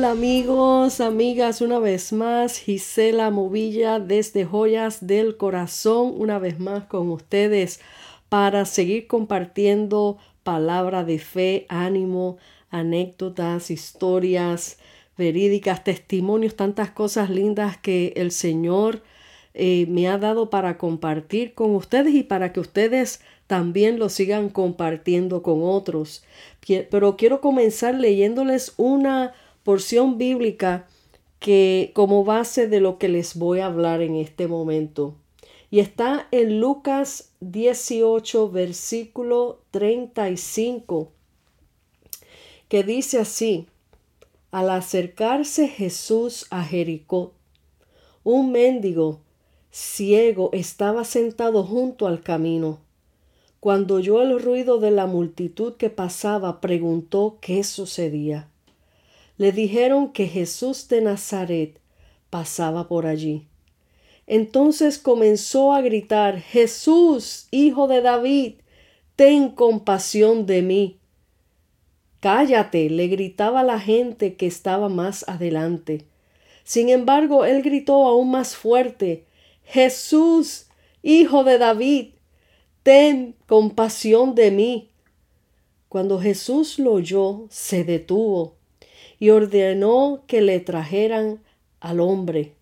Hola amigos, amigas, una vez más, Gisela Movilla desde Joyas del Corazón, una vez más con ustedes para seguir compartiendo palabra de fe, ánimo, anécdotas, historias verídicas, testimonios, tantas cosas lindas que el Señor eh, me ha dado para compartir con ustedes y para que ustedes también lo sigan compartiendo con otros. Pero quiero comenzar leyéndoles una porción bíblica que como base de lo que les voy a hablar en este momento. Y está en Lucas 18, versículo 35, que dice así, al acercarse Jesús a Jericó, un mendigo ciego estaba sentado junto al camino. Cuando oyó el ruido de la multitud que pasaba, preguntó qué sucedía. Le dijeron que Jesús de Nazaret pasaba por allí. Entonces comenzó a gritar, Jesús, hijo de David, ten compasión de mí. Cállate, le gritaba la gente que estaba más adelante. Sin embargo, él gritó aún más fuerte, Jesús, hijo de David, ten compasión de mí. Cuando Jesús lo oyó, se detuvo y ordenó que le trajeran al hombre.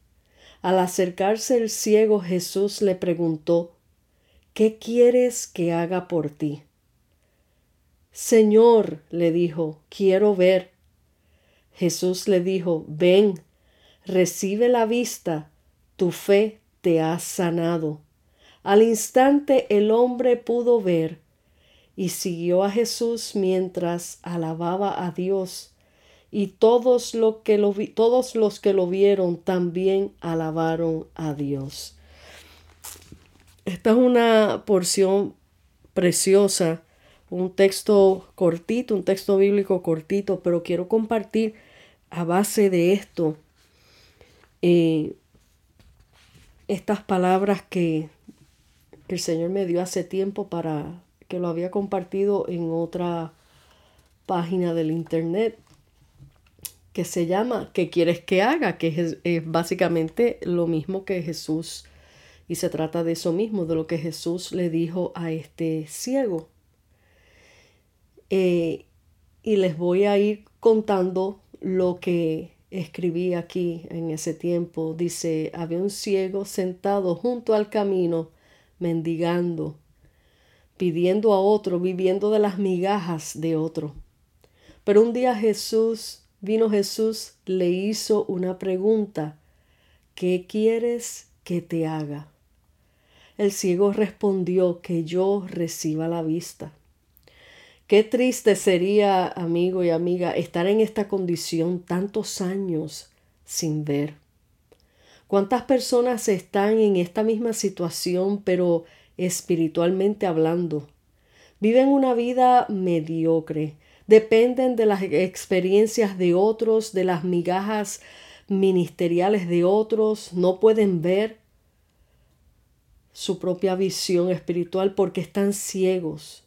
Al acercarse el ciego, Jesús le preguntó, ¿Qué quieres que haga por ti? Señor, le dijo, quiero ver. Jesús le dijo, ven, recibe la vista, tu fe te ha sanado. Al instante el hombre pudo ver y siguió a Jesús mientras alababa a Dios. Y todos, lo que lo todos los que lo vieron también alabaron a Dios. Esta es una porción preciosa, un texto cortito, un texto bíblico cortito, pero quiero compartir a base de esto eh, estas palabras que, el Señor me dio hace tiempo para que lo había compartido en otra página del internet que se llama ¿Qué quieres que haga? que es, básicamente lo mismo que Jesús y se trata de eso mismo, de lo que Jesús le dijo a este ciego. Eh, y les voy a ir contando lo que escribí aquí en ese tiempo. Dice, había un ciego sentado junto al camino, mendigando, pidiendo a otro, viviendo de las migajas de otro. Pero un día Jesús, vino Jesús, le hizo una pregunta, ¿qué quieres que te haga? El ciego respondió que yo reciba la vista. Qué triste sería, amigo y amiga, estar en esta condición tantos años sin ver. ¿Cuántas personas están en esta misma situación, pero espiritualmente hablando? Viven una vida mediocre, dependen de las experiencias de otros, de las migajas ministeriales de otros, no pueden ver su propia visión espiritual porque están ciegos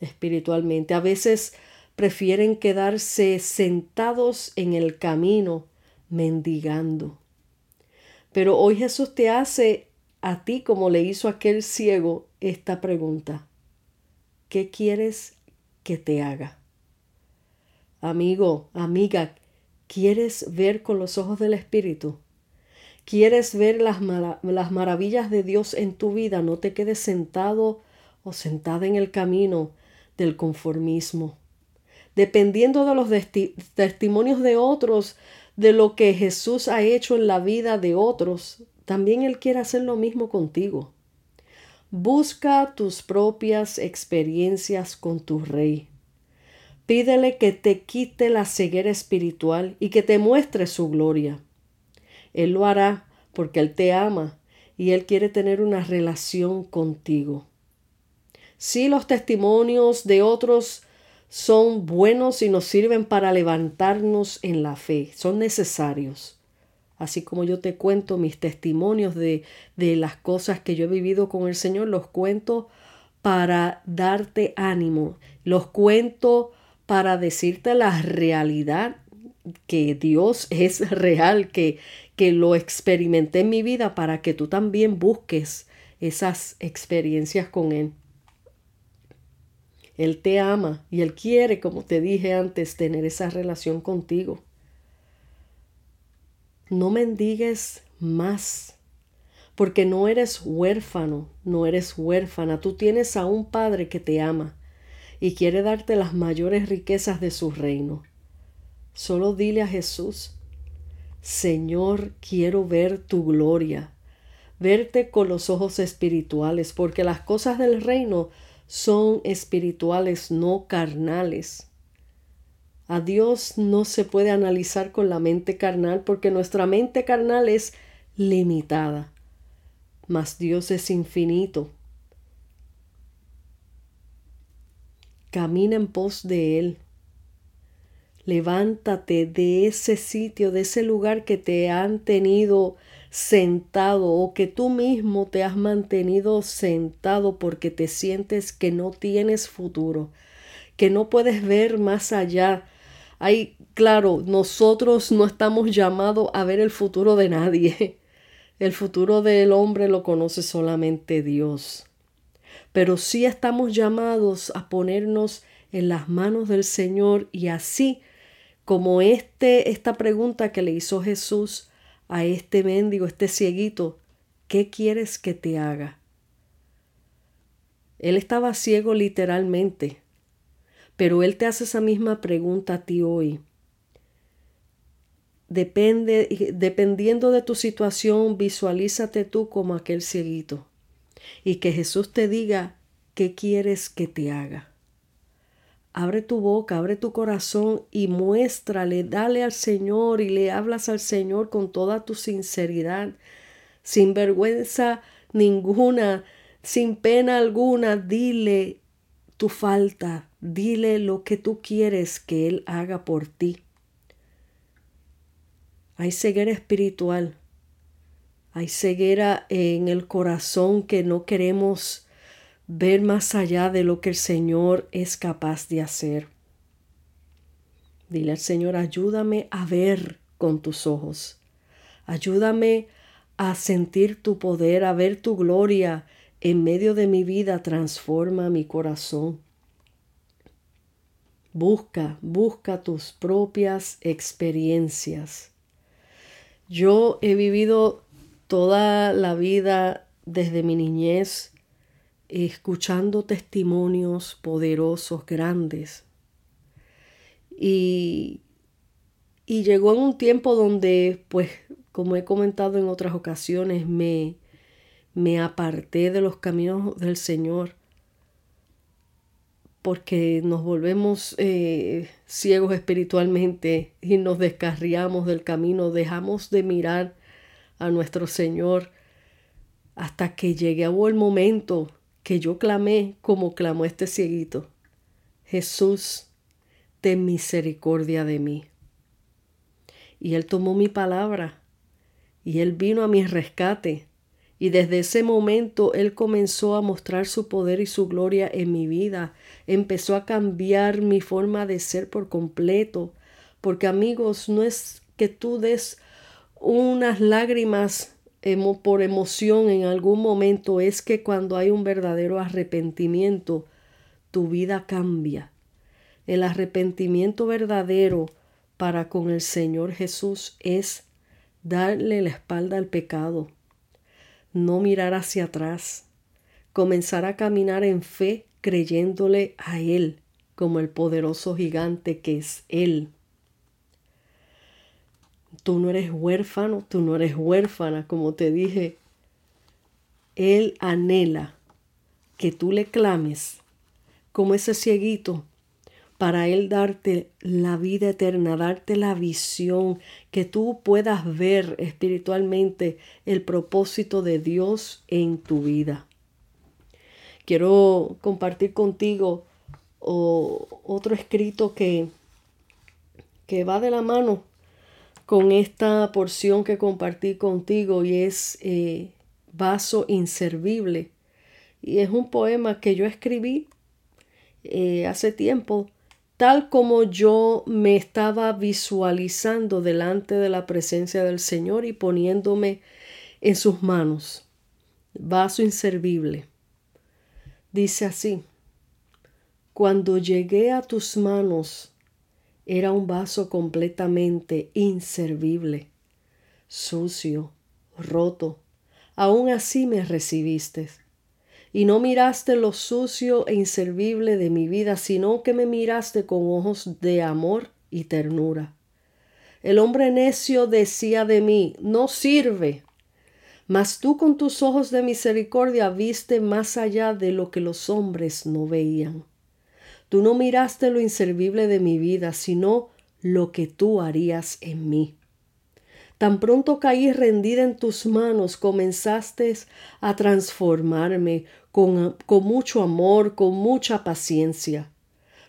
espiritualmente. A veces prefieren quedarse sentados en el camino mendigando. Pero hoy Jesús te hace a ti como le hizo aquel ciego esta pregunta. ¿Qué quieres que te haga? Amigo, amiga, ¿quieres ver con los ojos del Espíritu? ¿Quieres ver las, las maravillas de Dios en tu vida? No te quedes sentado o sentada en el camino del conformismo. Dependiendo de los testimonios de otros, de lo que Jesús ha hecho en la vida de otros, también Él quiere hacer lo mismo contigo. Busca tus propias experiencias con tu Rey. Pídele que te quite la ceguera espiritual y que te muestre su gloria. Él lo hará porque Él te ama y Él quiere tener una relación contigo. Si los testimonios de otros son buenos y nos sirven para levantarnos en la fe, son necesarios. Así como yo te cuento mis testimonios de, de las cosas que yo he vivido con el Señor, los cuento para darte ánimo, los cuento para decirte la realidad que Dios es real, que, que lo experimenté en mi vida para que tú también busques esas experiencias con Él. Él te ama y Él quiere, como te dije antes, tener esa relación contigo. No mendigues más, porque no eres huérfano, no eres huérfana. Tú tienes a un Padre que te ama y quiere darte las mayores riquezas de su reino. Solo dile a Jesús, Señor, quiero ver tu gloria, verte con los ojos espirituales, porque las cosas del reino son espirituales, no carnales. A Dios no se puede analizar con la mente carnal porque nuestra mente carnal es limitada, mas Dios es infinito. Camina en pos de Él. Levántate de ese sitio, de ese lugar que te han tenido sentado o que tú mismo te has mantenido sentado porque te sientes que no tienes futuro, que no puedes ver más allá. Hay, claro, nosotros no estamos llamados a ver el futuro de nadie. El futuro del hombre lo conoce solamente Dios. Pero sí estamos llamados a ponernos en las manos del Señor y así como este esta pregunta que le hizo Jesús a este mendigo, este cieguito, ¿qué quieres que te haga? Él estaba ciego literalmente, pero él te hace esa misma pregunta a ti hoy. Depende, dependiendo de tu situación, visualízate tú como aquel cieguito y que Jesús te diga qué quieres que te haga. Abre tu boca, abre tu corazón y muéstrale, dale al Señor y le hablas al Señor con toda tu sinceridad, sin vergüenza ninguna, sin pena alguna, dile tu falta, dile lo que tú quieres que Él haga por ti. Hay ceguera espiritual, hay ceguera en el corazón que no queremos ver más allá de lo que el Señor es capaz de hacer. Dile al Señor, ayúdame a ver con tus ojos. Ayúdame a sentir tu poder, a ver tu gloria en medio de mi vida. Transforma mi corazón. Busca, busca tus propias experiencias. Yo he vivido toda la vida desde mi niñez escuchando testimonios poderosos, grandes. Y, y llegó en un tiempo donde, pues, como he comentado en otras ocasiones, me, me aparté de los caminos del Señor porque nos volvemos eh, ciegos espiritualmente y nos descarriamos del camino, dejamos de mirar a nuestro Señor hasta que llegó el momento que yo clamé como clamó este cieguito. Jesús, ten misericordia de mí. Y él tomó mi palabra y él vino a mi rescate. Y desde ese momento Él comenzó a mostrar su poder y su gloria en mi vida. Empezó a cambiar mi forma de ser por completo. Porque amigos, no es que tú des unas lágrimas por emoción en algún momento es que cuando hay un verdadero arrepentimiento, tu vida cambia. El arrepentimiento verdadero para con el Señor Jesús es darle la espalda al pecado, no mirar hacia atrás, comenzar a caminar en fe creyéndole a Él como el poderoso gigante que es Él. Tú no eres huérfano, tú no eres huérfana, como te dije. Él anhela que tú le clames como ese cieguito para Él darte la vida eterna, darte la visión, que tú puedas ver espiritualmente el propósito de Dios en tu vida. Quiero compartir contigo otro escrito que, que va de la mano con esta porción que compartí contigo y es eh, Vaso Inservible. Y es un poema que yo escribí eh, hace tiempo, tal como yo me estaba visualizando delante de la presencia del Señor y poniéndome en sus manos. Vaso inservible. Dice así, cuando llegué a tus manos, era un vaso completamente inservible, sucio, roto. Aún así me recibiste y no miraste lo sucio e inservible de mi vida, sino que me miraste con ojos de amor y ternura. El hombre necio decía de mí, no sirve. Mas tú con tus ojos de misericordia viste más allá de lo que los hombres no veían. Tú no miraste lo inservible de mi vida, sino lo que tú harías en mí. Tan pronto caí rendida en tus manos, comenzaste a transformarme con, mucho amor, con mucha paciencia.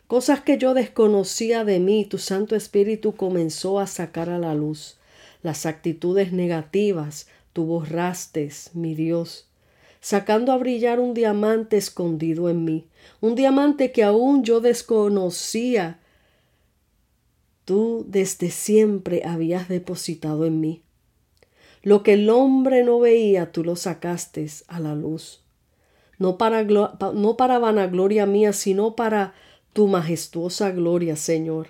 Cosas que yo desconocía de mí, tu Santo Espíritu comenzó a sacar a la luz. Las actitudes negativas, tú borraste, mi Dios, sacando a brillar un diamante escondido en mí, un diamante que aún yo desconocía tú desde siempre habías depositado en mí. Lo que el hombre no veía, tú lo sacaste a la luz. No para, no para vanagloria mía, sino para tu majestuosa gloria, Señor.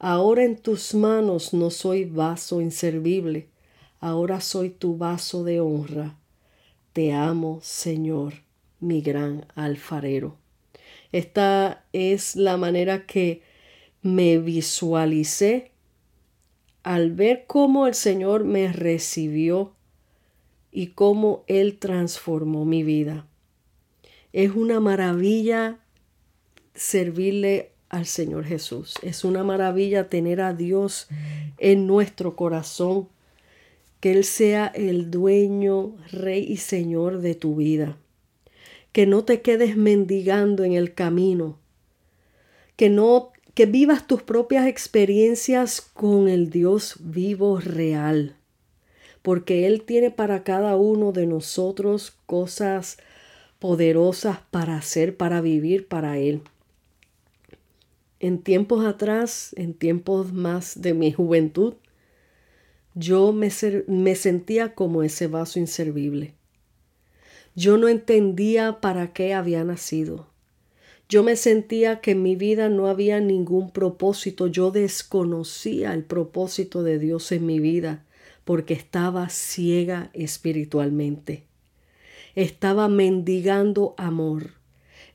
Ahora en tus manos no soy vaso inservible, ahora soy tu vaso de honra. Te amo, Señor, mi gran alfarero. Esta es la manera que me visualicé al ver cómo el Señor me recibió y cómo Él transformó mi vida. Es una maravilla servirle al Señor Jesús. Es una maravilla tener a Dios en nuestro corazón, que Él sea el dueño, rey y señor de tu vida. Que no te quedes mendigando en el camino, que no que vivas tus propias experiencias con el Dios vivo real, porque Él tiene para cada uno de nosotros cosas poderosas para hacer, para vivir para Él. En tiempos atrás, en tiempos más de mi juventud, yo me, me sentía como ese vaso inservible. Yo no entendía para qué había nacido. Yo me sentía que en mi vida no había ningún propósito, yo desconocía el propósito de Dios en mi vida porque estaba ciega espiritualmente. Estaba mendigando amor.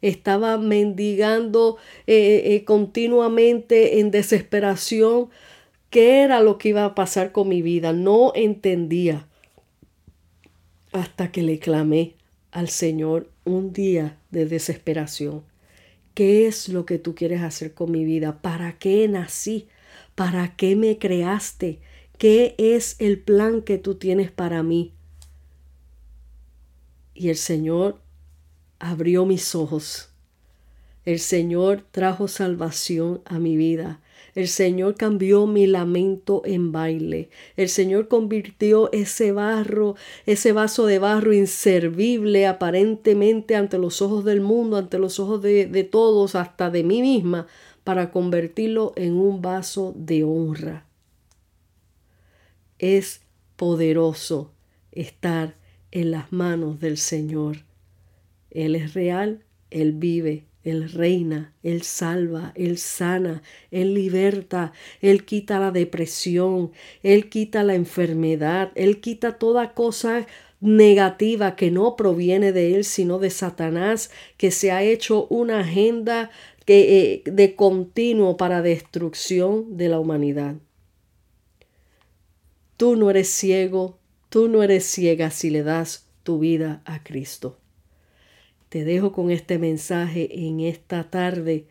Estaba mendigando eh, eh, continuamente en desesperación qué era lo que iba a pasar con mi vida. No entendía hasta que le clamé al Señor un día de desesperación. ¿Qué es lo que tú quieres hacer con mi vida? ¿Para qué nací? ¿Para qué me creaste? ¿Qué es el plan que tú tienes para mí? Y el Señor abrió mis ojos. El Señor trajo salvación a mi vida. El Señor cambió mi lamento en baile. El Señor convirtió ese barro, ese vaso de barro inservible aparentemente ante los ojos del mundo, ante los ojos de, todos, hasta de mí misma, para convertirlo en un vaso de honra. Es poderoso estar en las manos del Señor. Él es real, Él vive, él reina, Él salva, Él sana, Él liberta, Él quita la depresión, Él quita la enfermedad, Él quita toda cosa negativa que no proviene de Él, sino de Satanás, que se ha hecho una agenda que, eh, de continuo para destrucción de la humanidad. Tú no eres ciego, tú no eres ciega si le das tu vida a Cristo. Te dejo con este mensaje en esta tarde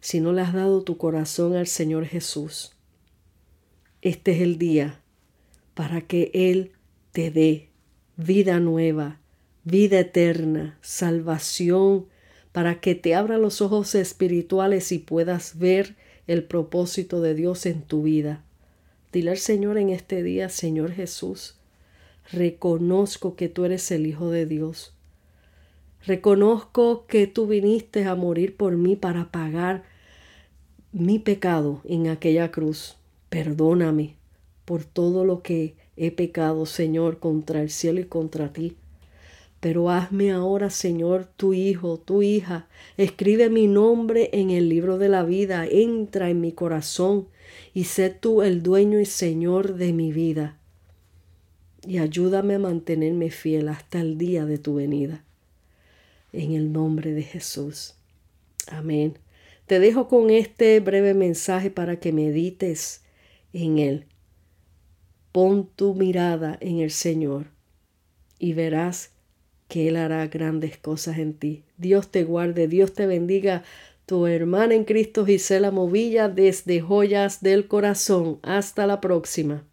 si no le has dado tu corazón al Señor Jesús. Este es el día para que Él te dé vida nueva, vida eterna, salvación, para que te abra los ojos espirituales y puedas ver el propósito de Dios en tu vida. Dile al Señor en este día, Señor Jesús, reconozco que tú eres el Hijo de Dios. Reconozco que tú viniste a morir por mí para pagar mi pecado en aquella cruz. Perdóname por todo lo que he pecado, Señor, contra el cielo y contra ti. Pero hazme ahora, Señor, tu hijo, tu hija. Escribe mi nombre en el libro de la vida. Entra en mi corazón y sé tú el dueño y Señor de mi vida. Y ayúdame a mantenerme fiel hasta el día de tu venida. En el nombre de Jesús. Amén. Te dejo con este breve mensaje para que medites en él. Pon tu mirada en el Señor y verás que Él hará grandes cosas en ti. Dios te guarde, Dios te bendiga. Tu hermana en Cristo Gisela Movilla desde Joyas del Corazón. Hasta la próxima.